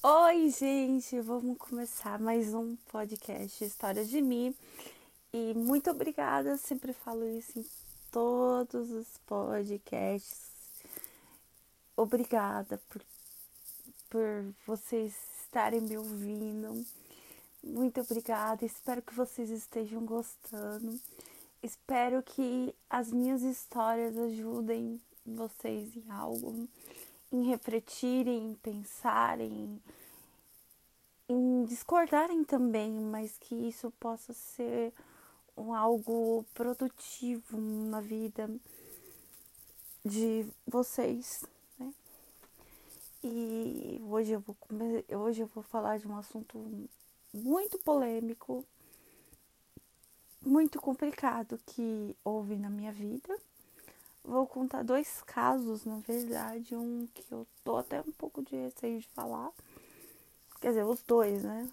Oi, gente! Vamos começar mais um podcast História de mim. E muito obrigada, sempre falo isso em todos os podcasts. Obrigada por, por vocês estarem me ouvindo. Muito obrigada, espero que vocês estejam gostando. Espero que as minhas histórias ajudem vocês em algo em refletirem, em pensarem, em discordarem também, mas que isso possa ser um algo produtivo na vida de vocês, né? E hoje eu vou hoje eu vou falar de um assunto muito polêmico, muito complicado que houve na minha vida vou contar dois casos, na verdade, um que eu tô até um pouco de receio de falar. Quer dizer, os dois, né?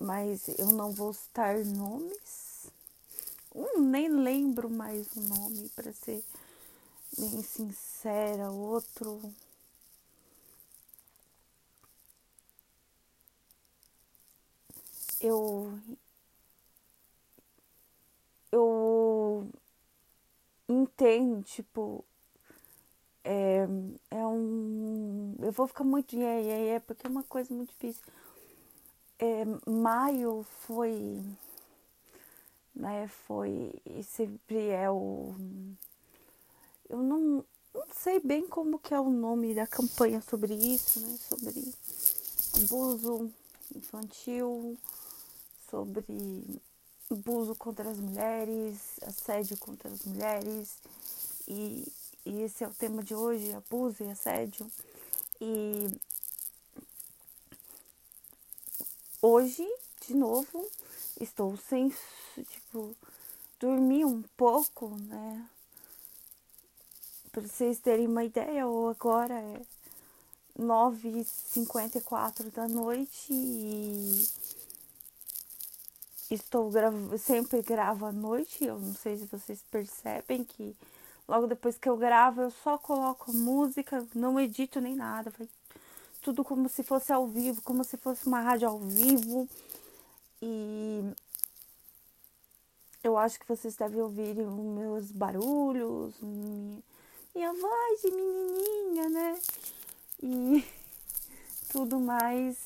Mas eu não vou citar nomes. Um nem lembro mais o nome, para ser bem sincera. Outro. Eu tem, tipo, é, é um. Eu vou ficar muito é, é, é, porque é uma coisa muito difícil. É, maio foi. Né, foi. Sempre é o. Eu não, não sei bem como que é o nome da campanha sobre isso, né? Sobre abuso infantil, sobre abuso contra as mulheres, assédio contra as mulheres. E, e esse é o tema de hoje, abuso e assédio. E hoje, de novo, estou sem, tipo, dormir um pouco, né? Para vocês terem uma ideia, ou agora é 9h54 da noite e estou gravo, sempre gravo à noite. Eu não sei se vocês percebem que logo depois que eu gravo eu só coloco música, não edito nem nada, vai tudo como se fosse ao vivo, como se fosse uma rádio ao vivo. E eu acho que vocês devem ouvir os meus barulhos, minha voz de menininha, né? E tudo mais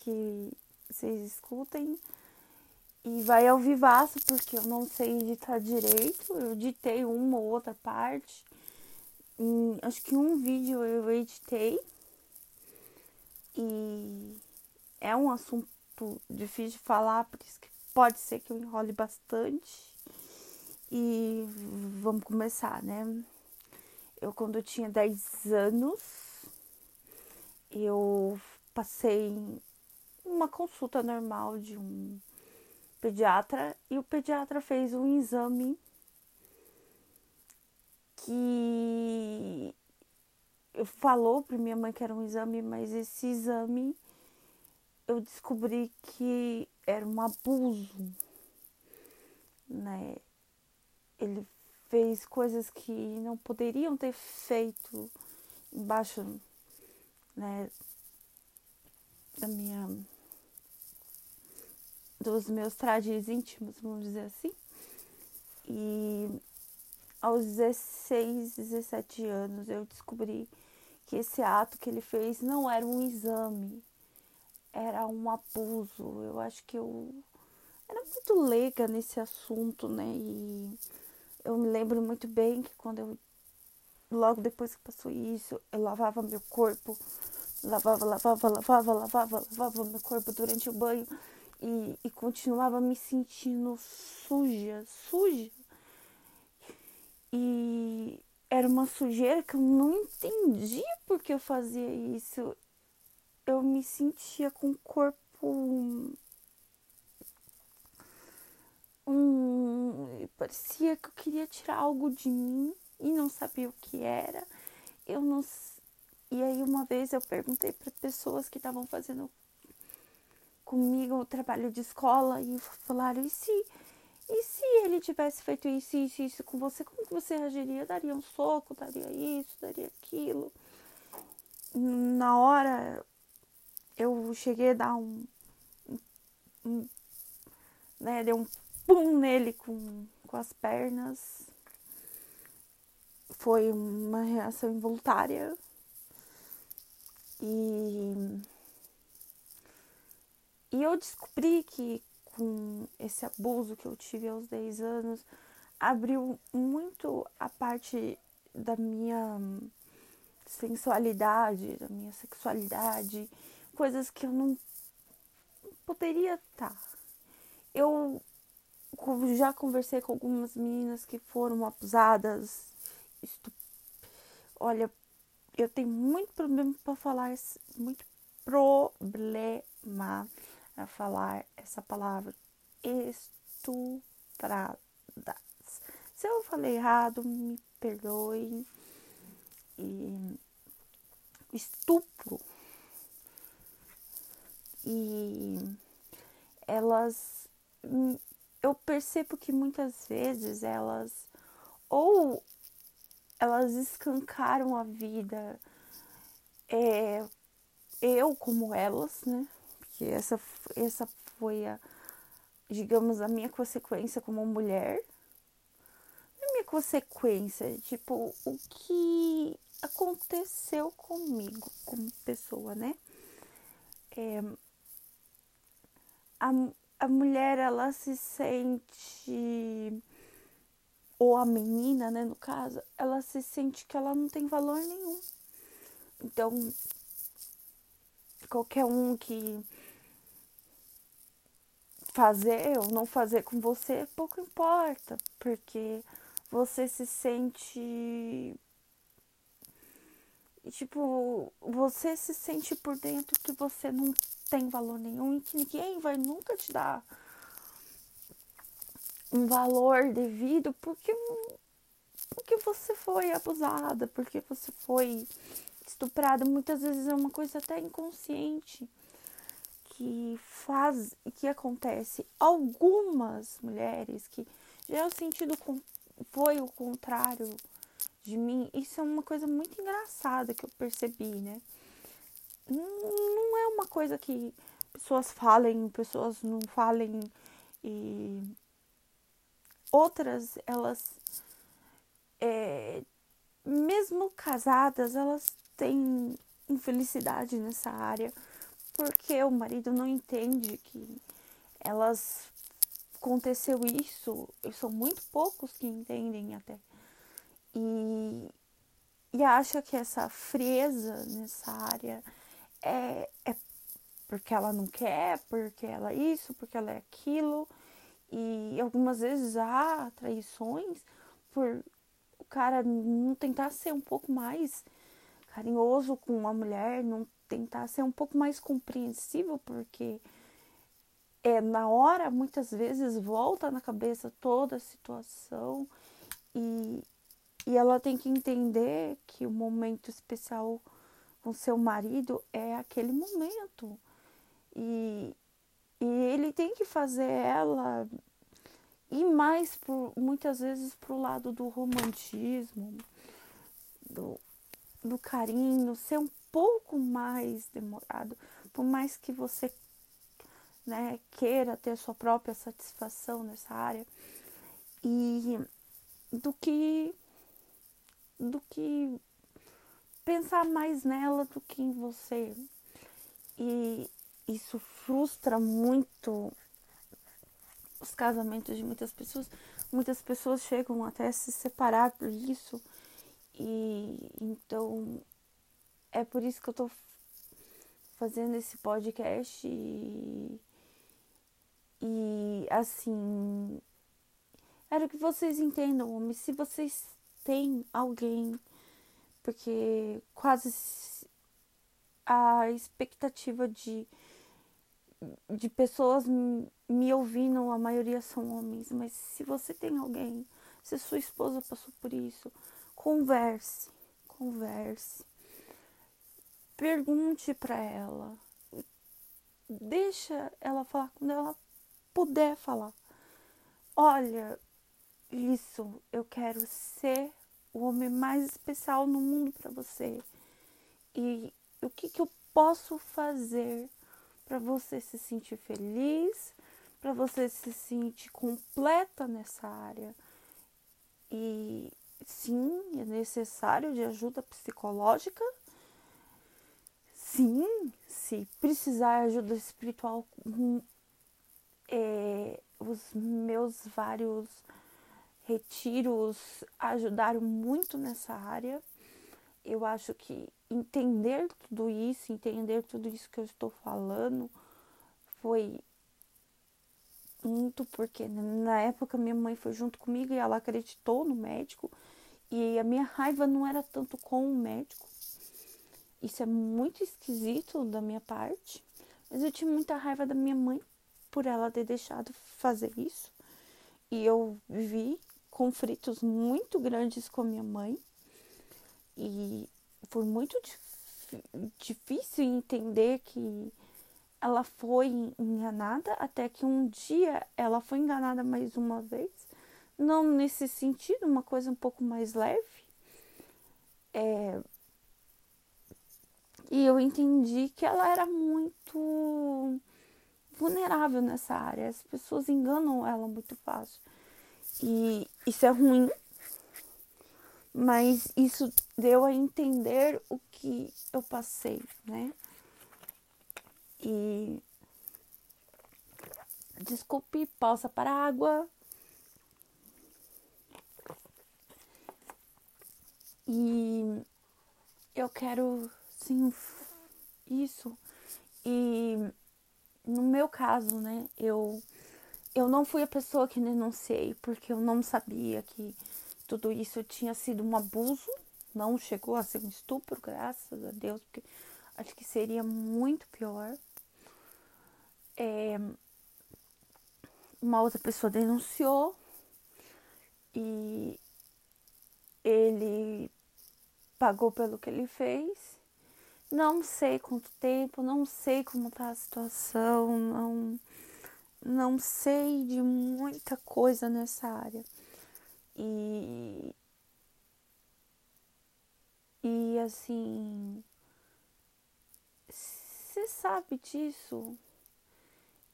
que vocês escutem e vai ao vivaço, porque eu não sei editar direito. Eu editei uma ou outra parte. Em, acho que um vídeo eu editei. E é um assunto difícil de falar, por isso que pode ser que eu enrole bastante. E vamos começar, né? Eu, quando eu tinha 10 anos, eu passei uma consulta normal de um pediatra e o pediatra fez um exame que falou para minha mãe que era um exame, mas esse exame eu descobri que era um abuso, né? Ele fez coisas que não poderiam ter feito embaixo, né, da minha dos meus trajes íntimos, vamos dizer assim. E aos 16, 17 anos eu descobri que esse ato que ele fez não era um exame, era um abuso. Eu acho que eu era muito leiga nesse assunto, né? E eu me lembro muito bem que quando eu logo depois que passou isso, eu lavava meu corpo, lavava, lavava, lavava, lavava, lavava meu corpo durante o banho e, e continuava me sentindo suja, suja. E era uma sujeira que eu não entendia porque eu fazia isso. Eu me sentia com o corpo um, parecia que eu queria tirar algo de mim e não sabia o que era. Eu não e aí uma vez eu perguntei para pessoas que estavam fazendo comigo o trabalho de escola e falaram, e se, e se ele tivesse feito isso, isso, isso com você, como que você reagiria? Daria um soco, daria isso, daria aquilo. na hora eu cheguei a dar um, um né, deu um pum nele com, com as pernas. Foi uma reação involuntária. E, e eu descobri que com esse abuso que eu tive aos 10 anos, abriu muito a parte da minha sensualidade, da minha sexualidade, coisas que eu não poderia estar. Eu já conversei com algumas meninas que foram abusadas. Estup... Olha, eu tenho muito problema para falar, muito problema a falar essa palavra estupradas. Se eu falei errado, me perdoem. E estupro. E elas eu percebo que muitas vezes elas ou elas escancaram a vida é, eu como elas, né? Porque essa, essa foi a, digamos, a minha consequência como mulher. A minha consequência, tipo, o que aconteceu comigo como pessoa, né? É, a, a mulher ela se sente ou a menina, né, no caso, ela se sente que ela não tem valor nenhum. Então, qualquer um que fazer ou não fazer com você, pouco importa, porque você se sente tipo, você se sente por dentro que você não tem valor nenhum e que ninguém vai nunca te dar um valor devido porque, porque você foi abusada, porque você foi estuprada. Muitas vezes é uma coisa até inconsciente que faz, que acontece. Algumas mulheres que já é o sentido foi o contrário de mim, isso é uma coisa muito engraçada que eu percebi, né? não é uma coisa que pessoas falem, pessoas não falem e outras elas é, mesmo casadas elas têm infelicidade nessa área porque o marido não entende que elas aconteceu isso são muito poucos que entendem até e, e acha que essa frieza nessa área é, é porque ela não quer, porque ela é isso, porque ela é aquilo. E algumas vezes há traições por o cara não tentar ser um pouco mais carinhoso com uma mulher, não tentar ser um pouco mais compreensível, porque é na hora muitas vezes volta na cabeça toda a situação e, e ela tem que entender que o momento especial com seu marido é aquele momento. E, e ele tem que fazer ela ir mais, por, muitas vezes, para o lado do romantismo, do, do carinho, ser um pouco mais demorado, por mais que você né, queira ter sua própria satisfação nessa área, e do que do que pensar mais nela do que em você. E isso frustra muito os casamentos de muitas pessoas. Muitas pessoas chegam até a se separar por isso. E então é por isso que eu tô fazendo esse podcast e, e assim, quero que vocês entendam, homem, se vocês têm alguém porque quase a expectativa de, de pessoas me ouvindo, a maioria são homens, mas se você tem alguém, se sua esposa passou por isso, converse, converse. Pergunte para ela. Deixa ela falar quando ela puder falar. Olha, isso, eu quero ser o homem mais especial no mundo para você. E o que, que eu posso fazer para você se sentir feliz, para você se sentir completa nessa área. E sim, é necessário de ajuda psicológica. Sim, se precisar ajuda espiritual, hum, é, os meus vários retiros ajudaram muito nessa área. Eu acho que entender tudo isso, entender tudo isso que eu estou falando, foi muito porque na época minha mãe foi junto comigo e ela acreditou no médico e a minha raiva não era tanto com o médico. Isso é muito esquisito da minha parte, mas eu tinha muita raiva da minha mãe por ela ter deixado fazer isso. E eu vi conflitos muito grandes com a minha mãe. E foi muito difícil entender que ela foi enganada até que um dia ela foi enganada mais uma vez. Não nesse sentido, uma coisa um pouco mais leve. É... E eu entendi que ela era muito vulnerável nessa área. As pessoas enganam ela muito fácil. E isso é ruim, mas isso deu a entender o que eu passei, né? E desculpe, pausa para água. E eu quero sim isso. E no meu caso, né, eu eu não fui a pessoa que denunciei porque eu não sabia que tudo isso tinha sido um abuso, não chegou a ser um estupro, graças a Deus, porque acho que seria muito pior. É, uma outra pessoa denunciou e ele pagou pelo que ele fez. Não sei quanto tempo, não sei como tá a situação, não, não sei de muita coisa nessa área. E, e assim, você sabe disso?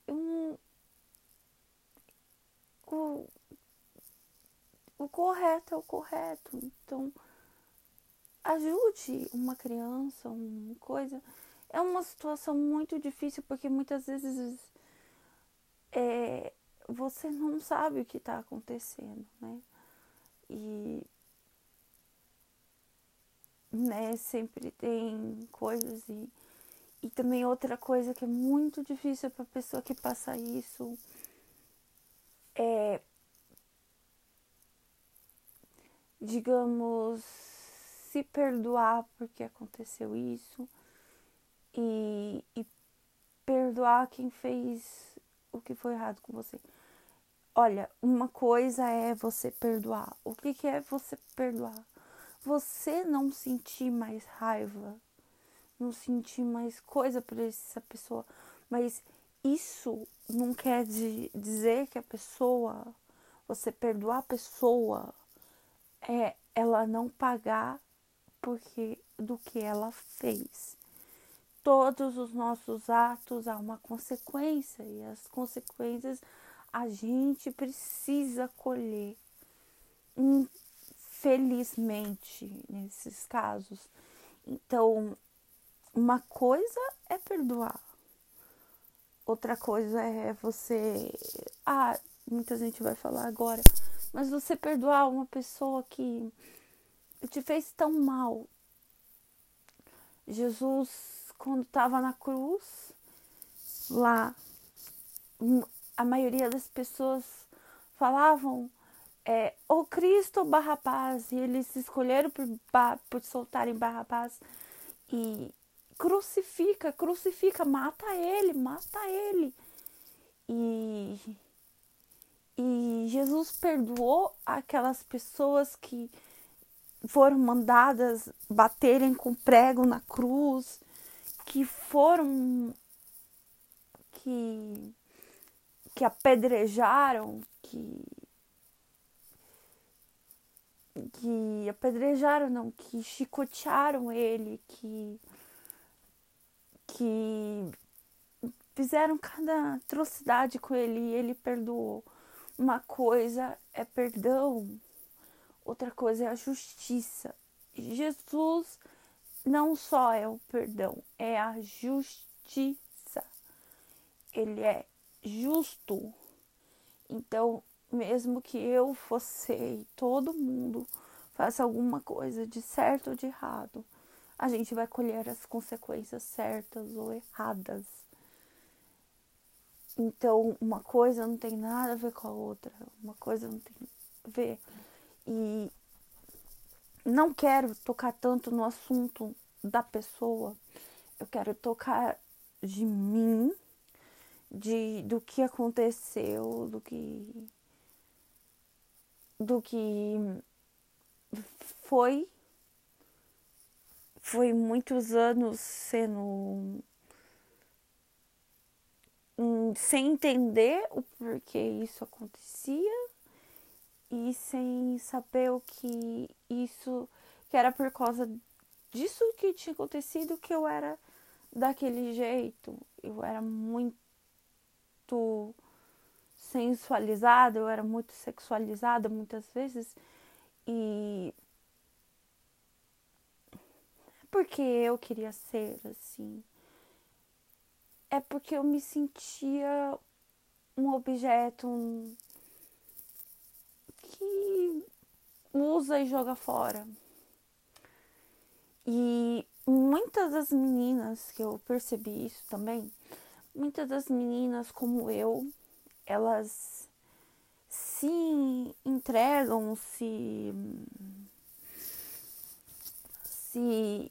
Eu o, o correto é o correto. Então, ajude uma criança, uma coisa. É uma situação muito difícil porque muitas vezes é, você não sabe o que está acontecendo, né? E né, sempre tem coisas e, e também outra coisa que é muito difícil para pessoa que passa isso é digamos se perdoar porque aconteceu isso e, e perdoar quem fez o que foi errado com você. Olha, uma coisa é você perdoar. O que, que é você perdoar? Você não sentir mais raiva, não sentir mais coisa por essa pessoa, mas isso não quer dizer que a pessoa, você perdoar a pessoa, é ela não pagar porque do que ela fez. Todos os nossos atos há uma consequência e as consequências a gente precisa colher. Infelizmente, nesses casos. Então, uma coisa é perdoar. Outra coisa é você. Ah, muita gente vai falar agora. Mas você perdoar uma pessoa que te fez tão mal. Jesus, quando estava na cruz, lá, a maioria das pessoas falavam é, ou Cristo ou Barrabás, e eles escolheram por, por soltarem Barrabás e crucifica, crucifica, mata ele, mata ele. E, e Jesus perdoou aquelas pessoas que foram mandadas baterem com prego na cruz, que foram que que apedrejaram, que que apedrejaram, não, que chicotearam ele, que que fizeram cada atrocidade com ele e ele perdoou. Uma coisa é perdão, outra coisa é a justiça. Jesus não só é o perdão, é a justiça. Ele é justo. Então, mesmo que eu fosse e todo mundo faça alguma coisa de certo ou de errado, a gente vai colher as consequências certas ou erradas. Então, uma coisa não tem nada a ver com a outra, uma coisa não tem a ver. E não quero tocar tanto no assunto da pessoa, eu quero tocar de mim, de do que aconteceu, do que do que foi foi muitos anos sendo sem entender o porquê isso acontecia e sem saber o que isso que era por causa disso que tinha acontecido que eu era daquele jeito. Eu era muito sensualizada, eu era muito sexualizada muitas vezes e porque eu queria ser assim. É porque eu me sentia um objeto um... que usa e joga fora. E muitas das meninas que eu percebi isso também, muitas das meninas como eu, elas se entregam, se se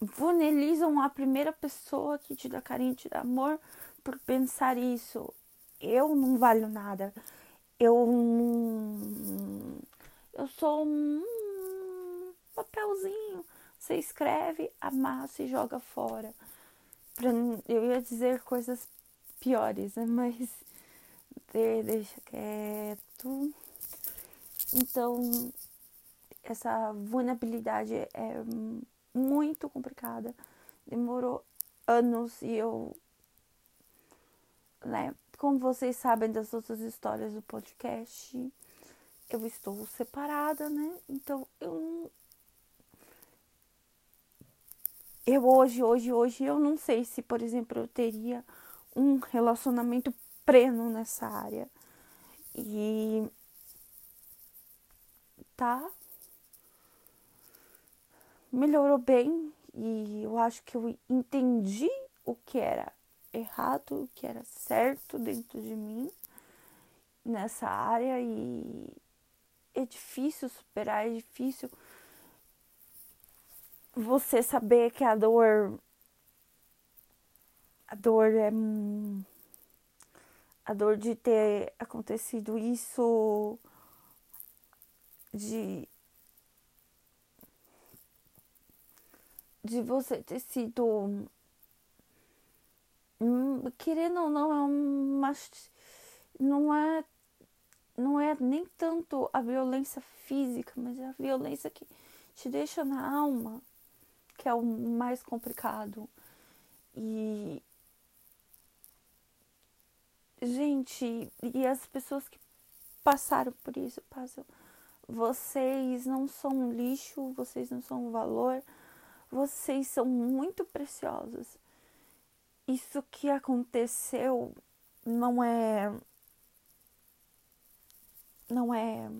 vulnerizam a primeira pessoa que te dá carinho, te dá amor, por pensar isso. Eu não valho nada. Eu. Eu sou um papelzinho. Você escreve, amassa e joga fora. Eu ia dizer coisas piores, né? Mas deixa quieto. Então, essa vulnerabilidade é muito complicada. Demorou anos e eu, né, como vocês sabem das outras histórias do podcast, eu estou separada, né? Então eu não eu hoje, hoje, hoje, eu não sei se, por exemplo, eu teria um relacionamento pleno nessa área. E tá melhorou bem e eu acho que eu entendi o que era errado, o que era certo dentro de mim nessa área e é difícil superar, é difícil você saber que a dor a dor é a dor de ter acontecido isso de de você ter sido querendo ou não é uma não é não é nem tanto a violência física, mas é a violência que te deixa na alma, que é o mais complicado. E gente, e as pessoas que passaram por isso, passam, vocês não são um lixo, vocês não são um valor, vocês são muito preciosos. Isso que aconteceu não é não é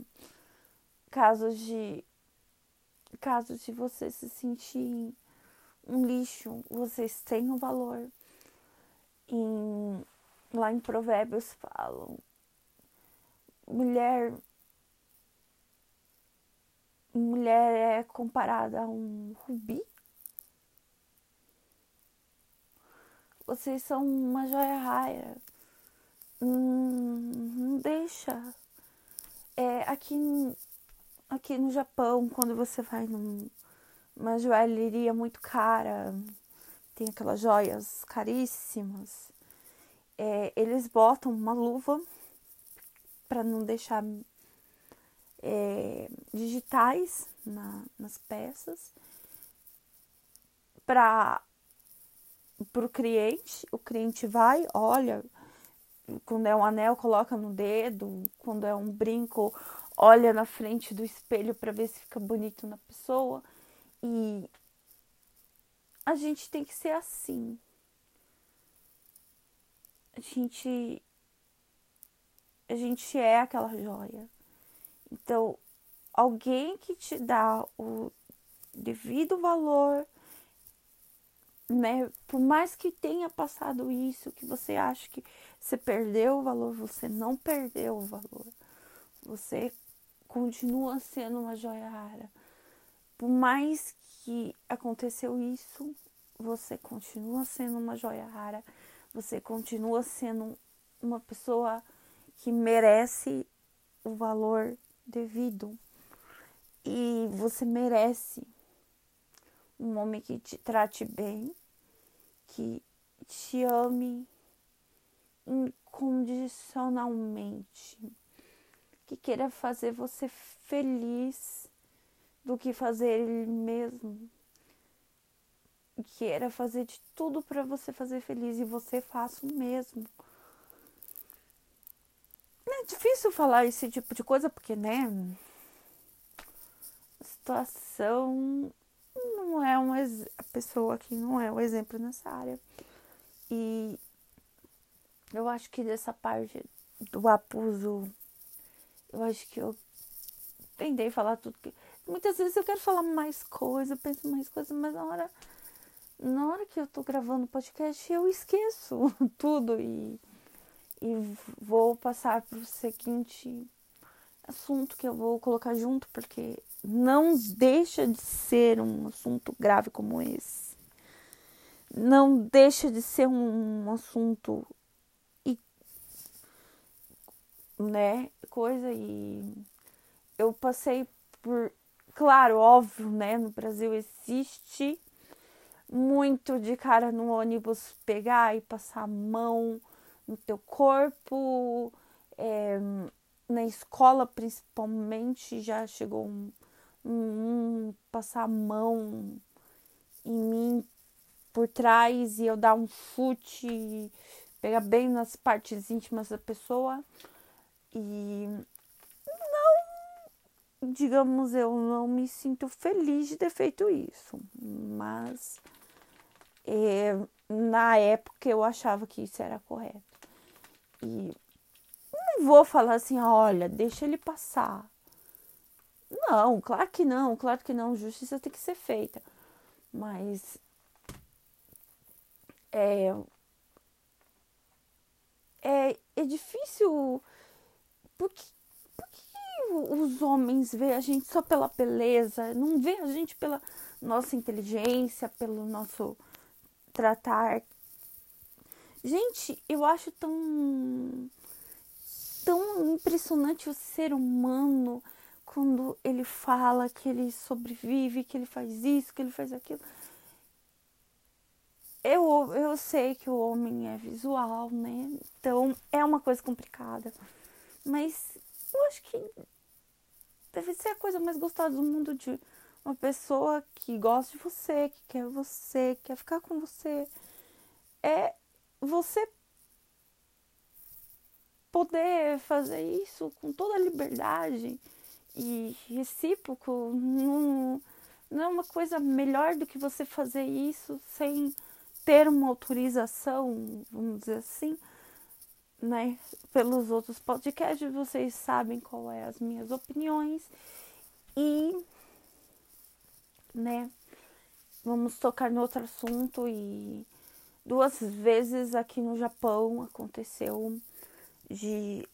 casos de casos de você se sentir um lixo, vocês têm um valor. Em, lá em Provérbios falam mulher mulher é comparada a um rubi Vocês são uma joia rara. Hum, não deixa. É, aqui, aqui no Japão, quando você vai numa joalheria muito cara, tem aquelas joias caríssimas, é, eles botam uma luva para não deixar é, digitais na, nas peças, para pro cliente, o cliente vai, olha, quando é um anel, coloca no dedo, quando é um brinco, olha na frente do espelho para ver se fica bonito na pessoa. E a gente tem que ser assim. A gente a gente é aquela joia. Então, alguém que te dá o devido valor, né? Por mais que tenha passado isso, que você acha que você perdeu o valor, você não perdeu o valor. Você continua sendo uma joia rara. Por mais que aconteceu isso, você continua sendo uma joia rara. Você continua sendo uma pessoa que merece o valor devido. E você merece um homem que te trate bem, que te ame incondicionalmente, que queira fazer você feliz do que fazer ele mesmo. Queira fazer de tudo para você fazer feliz e você faça o mesmo. É difícil falar esse tipo de coisa porque, né? A situação não é uma pessoa que não é o um exemplo nessa área. E eu acho que dessa parte do abuso, eu acho que eu tentei falar tudo que. Muitas vezes eu quero falar mais coisa, eu penso mais coisa, mas na hora, na hora que eu tô gravando o podcast, eu esqueço tudo e, e vou passar para o seguinte assunto que eu vou colocar junto, porque não deixa de ser um assunto grave como esse. Não deixa de ser um assunto né, coisa e eu passei por, claro, óbvio, né, no Brasil existe muito de cara no ônibus pegar e passar a mão no teu corpo, é, na escola principalmente já chegou um, um, passar a mão em mim por trás e eu dar um chute, pegar bem nas partes íntimas da pessoa. E não, digamos, eu não me sinto feliz de ter feito isso, mas é, na época eu achava que isso era correto. E não vou falar assim, olha, deixa ele passar. Não, claro que não, claro que não, justiça tem que ser feita. Mas é, é, é difícil por que, por que os homens veem a gente só pela beleza, não vê a gente pela nossa inteligência, pelo nosso tratar? Gente, eu acho tão tão impressionante o ser humano quando ele fala que ele sobrevive, que ele faz isso, que ele faz aquilo. Eu, eu sei que o homem é visual, né? Então é uma coisa complicada. Mas eu acho que deve ser a coisa mais gostosa do mundo de uma pessoa que gosta de você, que quer você, que quer ficar com você. É você poder fazer isso com toda a liberdade e recíproco. Não, não é uma coisa melhor do que você fazer isso sem ter uma autorização, vamos dizer assim né, pelos outros podcasts, vocês sabem qual é as minhas opiniões e, né, vamos tocar no outro assunto e duas vezes aqui no Japão aconteceu de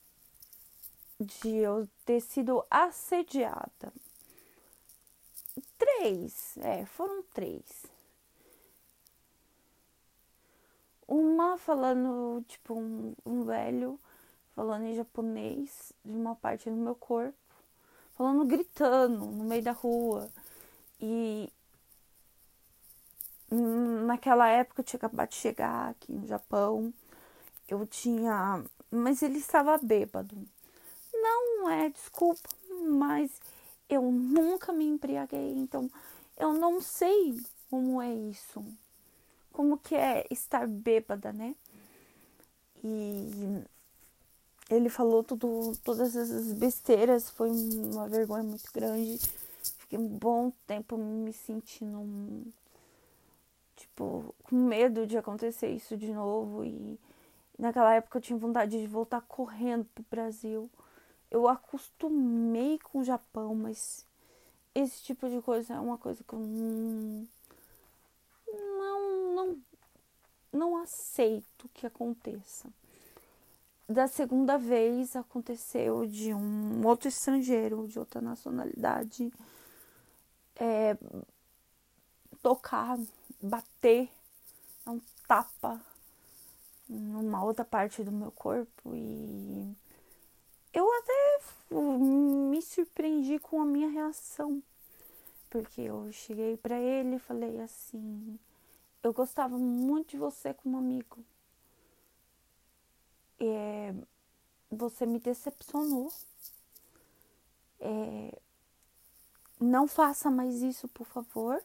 de eu ter sido assediada. Três, é, foram três. Uma falando, tipo, um, um velho falando em japonês de uma parte do meu corpo, falando gritando no meio da rua. E naquela época eu tinha acabado de chegar aqui no Japão. Eu tinha. Mas ele estava bêbado. Não é desculpa, mas eu nunca me embriaguei, então eu não sei como é isso como que é estar bêbada, né? E ele falou tudo, todas essas besteiras, foi uma vergonha muito grande. Fiquei um bom tempo me sentindo tipo com medo de acontecer isso de novo e naquela época eu tinha vontade de voltar correndo pro Brasil. Eu acostumei com o Japão, mas esse tipo de coisa é uma coisa que eu não não não, não aceito que aconteça. Da segunda vez aconteceu de um outro estrangeiro, de outra nacionalidade, é, tocar, bater, um tapa numa outra parte do meu corpo e eu até me surpreendi com a minha reação, porque eu cheguei para ele e falei assim: eu gostava muito de você como amigo é, você me decepcionou. É, não faça mais isso, por favor.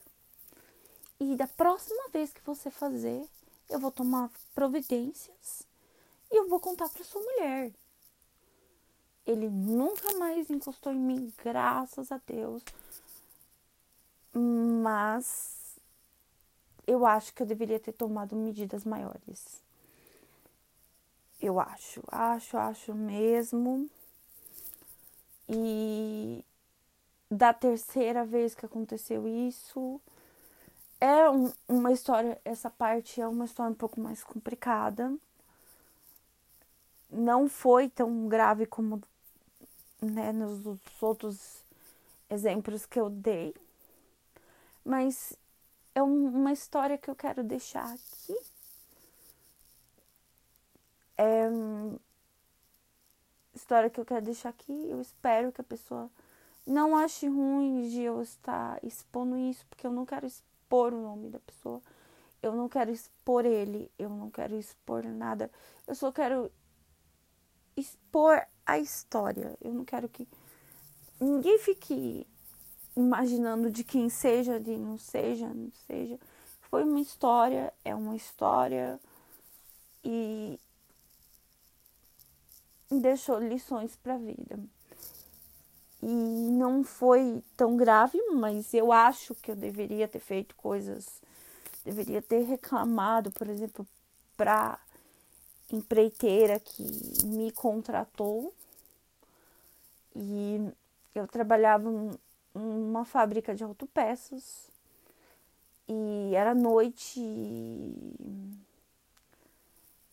E da próxima vez que você fazer, eu vou tomar providências e eu vou contar para sua mulher. Ele nunca mais encostou em mim, graças a Deus. Mas eu acho que eu deveria ter tomado medidas maiores. Eu acho, acho, acho mesmo. E da terceira vez que aconteceu isso, é um, uma história, essa parte é uma história um pouco mais complicada. Não foi tão grave como né, nos outros exemplos que eu dei, mas é uma história que eu quero deixar aqui é, história que eu quero deixar aqui. Eu espero que a pessoa não ache ruim de eu estar expondo isso, porque eu não quero expor o nome da pessoa. Eu não quero expor ele, eu não quero expor nada. Eu só quero expor a história. Eu não quero que ninguém fique imaginando de quem seja, de não seja, não seja. Foi uma história, é uma história e deixou lições para a vida. E não foi tão grave, mas eu acho que eu deveria ter feito coisas, deveria ter reclamado, por exemplo, para empreiteira que me contratou. E eu trabalhava em uma fábrica de autopeças e era noite. E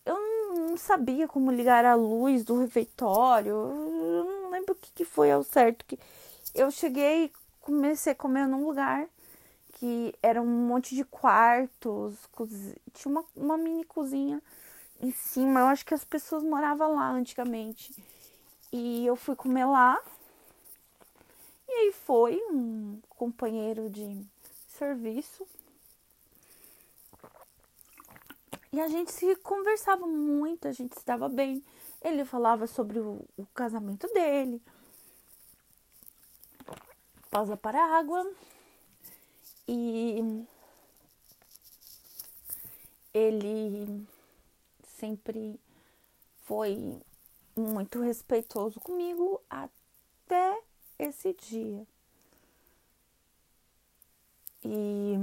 eu não sabia como ligar a luz do refeitório. Eu não lembro o que, que foi ao certo. Que eu cheguei, comecei a comer num lugar que era um monte de quartos, tinha uma, uma mini cozinha em cima. Eu acho que as pessoas moravam lá antigamente. E eu fui comer lá. E aí foi um companheiro de serviço E a gente se conversava muito, a gente se dava bem. Ele falava sobre o, o casamento dele. Pausa para a água. E ele sempre foi muito respeitoso comigo até esse dia. E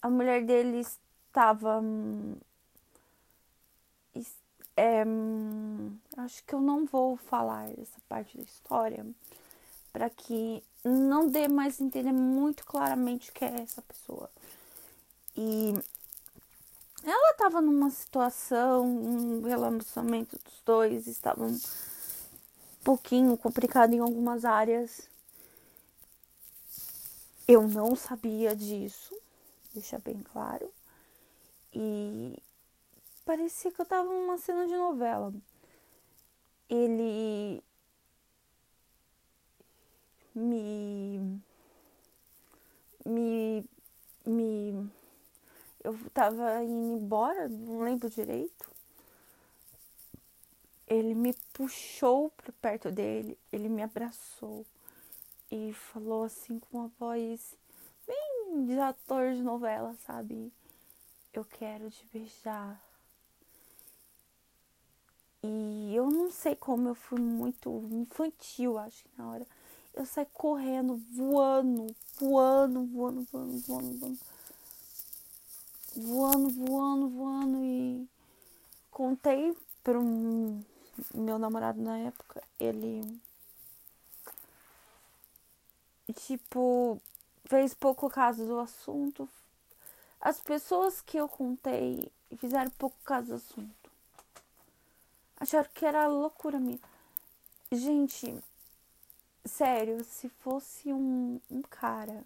a mulher dele estava. É, acho que eu não vou falar essa parte da história para que não dê mais entender muito claramente o que é essa pessoa. E ela estava numa situação, um relacionamento dos dois estava um pouquinho complicado em algumas áreas. Eu não sabia disso, deixa bem claro. E parecia que eu tava numa cena de novela. Ele me me me eu tava indo embora, não lembro direito. Ele me puxou para perto dele, ele me abraçou e falou assim com uma voz bem de ator de novela, sabe? eu quero te beijar. E eu não sei como eu fui muito infantil, acho que na hora. Eu saí correndo, voando, voando, voando, voando, voando, voando. Voando, voando, voando e contei um meu namorado na época, ele tipo fez pouco caso do assunto. As pessoas que eu contei fizeram pouco caso do assunto. Acharam que era loucura minha. Gente, sério, se fosse um, um cara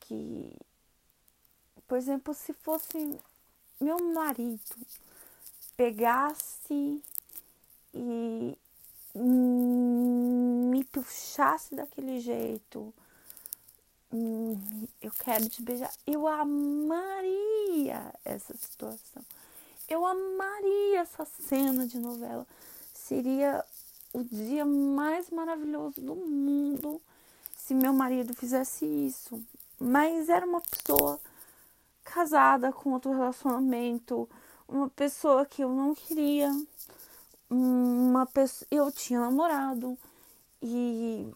que, por exemplo, se fosse meu marido pegasse e me puxasse daquele jeito, eu quero te beijar. Eu amaria essa situação. Eu amaria essa cena de novela. Seria o dia mais maravilhoso do mundo se meu marido fizesse isso. Mas era uma pessoa casada com outro relacionamento, uma pessoa que eu não queria uma pessoa. Eu tinha namorado e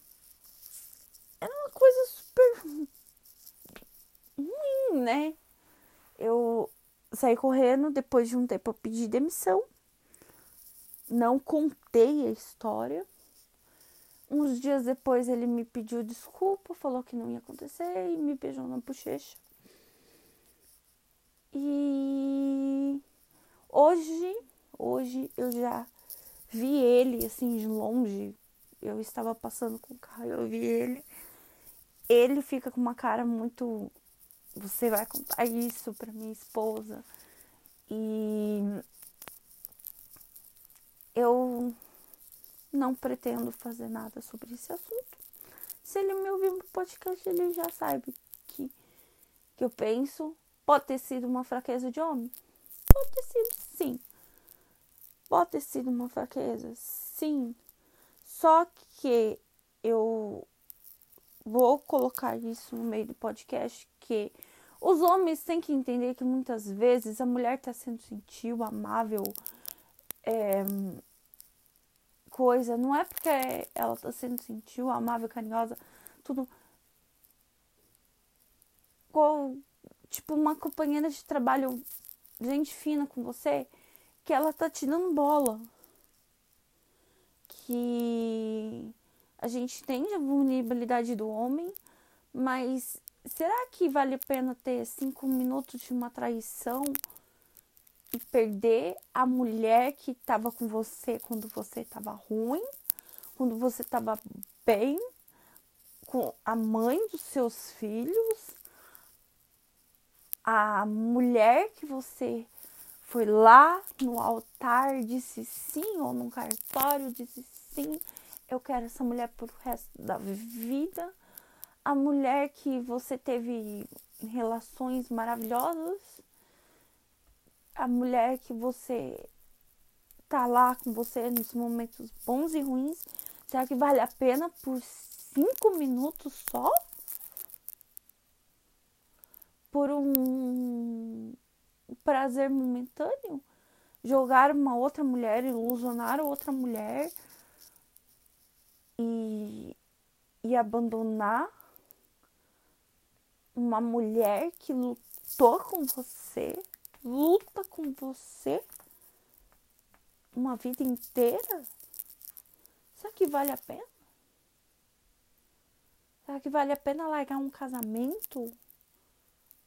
era uma coisa super ruim, né? Eu saí correndo, depois de um tempo eu pedi demissão. Não contei a história. Uns dias depois ele me pediu desculpa, falou que não ia acontecer e me beijou na bochecha. E hoje, hoje eu já vi ele assim de longe. Eu estava passando com o carro, eu vi ele. Ele fica com uma cara muito. Você vai contar isso para minha esposa. E eu não pretendo fazer nada sobre esse assunto. Se ele me ouvir no podcast, ele já sabe que, que eu penso. Pode ter sido uma fraqueza de homem? Pode ter sido, sim. Pode ter sido uma fraqueza? Sim. Só que eu vou colocar isso no meio do podcast que os homens têm que entender que muitas vezes a mulher está sendo gentil, amável, é, coisa. Não é porque ela está sendo gentil, amável, carinhosa, tudo. Tipo, uma companheira de trabalho, gente fina com você, que ela tá te dando bola. Que a gente entende a vulnerabilidade do homem, mas será que vale a pena ter cinco minutos de uma traição e perder a mulher que estava com você quando você estava ruim, quando você estava bem, com a mãe dos seus filhos, a mulher que você foi lá no altar, disse sim, ou no cartório, disse sim, eu quero essa mulher pro resto da vida. A mulher que você teve relações maravilhosas, a mulher que você tá lá com você nos momentos bons e ruins, será que vale a pena por cinco minutos só? Por um prazer momentâneo, jogar uma outra mulher, ilusionar outra mulher e, e abandonar uma mulher que lutou com você, luta com você uma vida inteira? Será que vale a pena? Será que vale a pena largar um casamento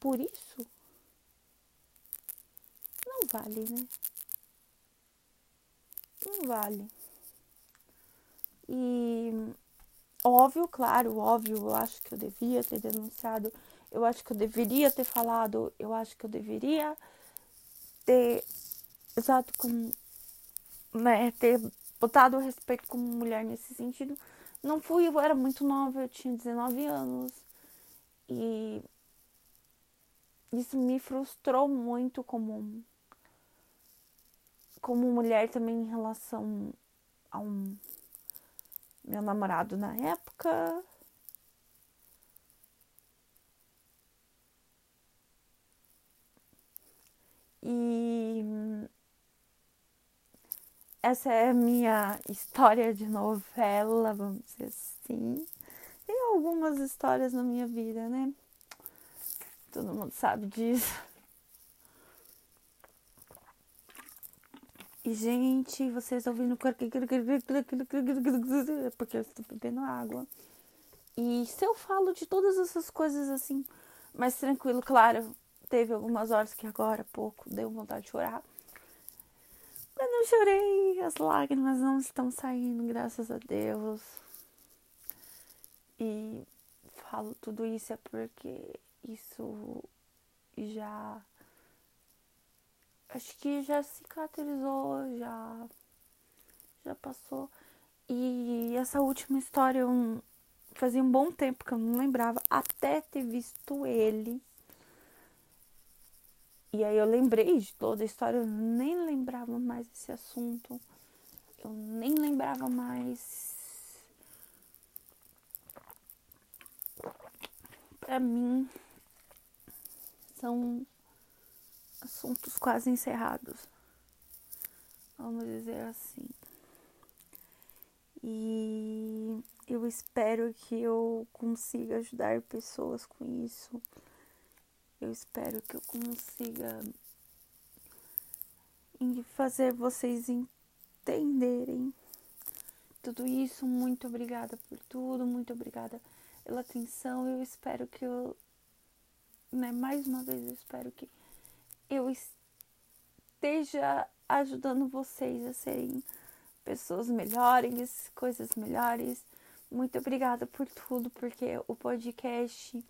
por isso? Não vale, né? Não vale. E óbvio, claro, óbvio, eu acho que eu devia ter denunciado, eu acho que eu deveria ter falado, eu acho que eu deveria ter usado como né, ter botado o respeito como mulher nesse sentido. Não fui, eu era muito nova, eu tinha 19 anos. E isso me frustrou muito como como mulher também em relação a um meu namorado na época. E essa é a minha história de novela, vamos dizer assim. Tem algumas histórias na minha vida, né? Todo mundo sabe disso. E, gente, vocês ouvindo. Porque eu estou bebendo água. E se eu falo de todas essas coisas assim, mais tranquilo, claro, teve algumas horas que agora, pouco, deu vontade de chorar. Mas não chorei, as lágrimas não estão saindo, graças a Deus. E falo tudo isso é porque isso já acho que já cicatrizou, já já passou. E essa última história eu fazia um bom tempo que eu não lembrava, até ter visto ele. E aí eu lembrei de toda a história, eu nem lembrava mais desse assunto. Eu nem lembrava mais. Pra mim, são assuntos quase encerrados. Vamos dizer assim. E eu espero que eu consiga ajudar pessoas com isso. Eu espero que eu consiga fazer vocês entenderem tudo isso. Muito obrigada por tudo, muito obrigada pela atenção. Eu espero que eu, né, mais uma vez, eu espero que eu esteja ajudando vocês a serem pessoas melhores, coisas melhores. Muito obrigada por tudo, porque o podcast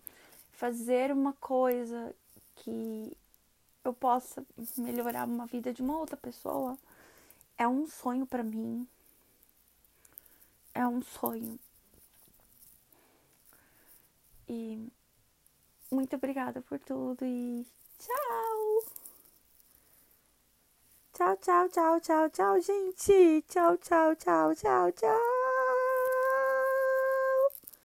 fazer uma coisa que eu possa melhorar uma vida de uma outra pessoa é um sonho para mim. É um sonho. E muito obrigada por tudo e tchau! Tchau, tchau, tchau, tchau, tchau, gente! Tchau, tchau, tchau, tchau, tchau!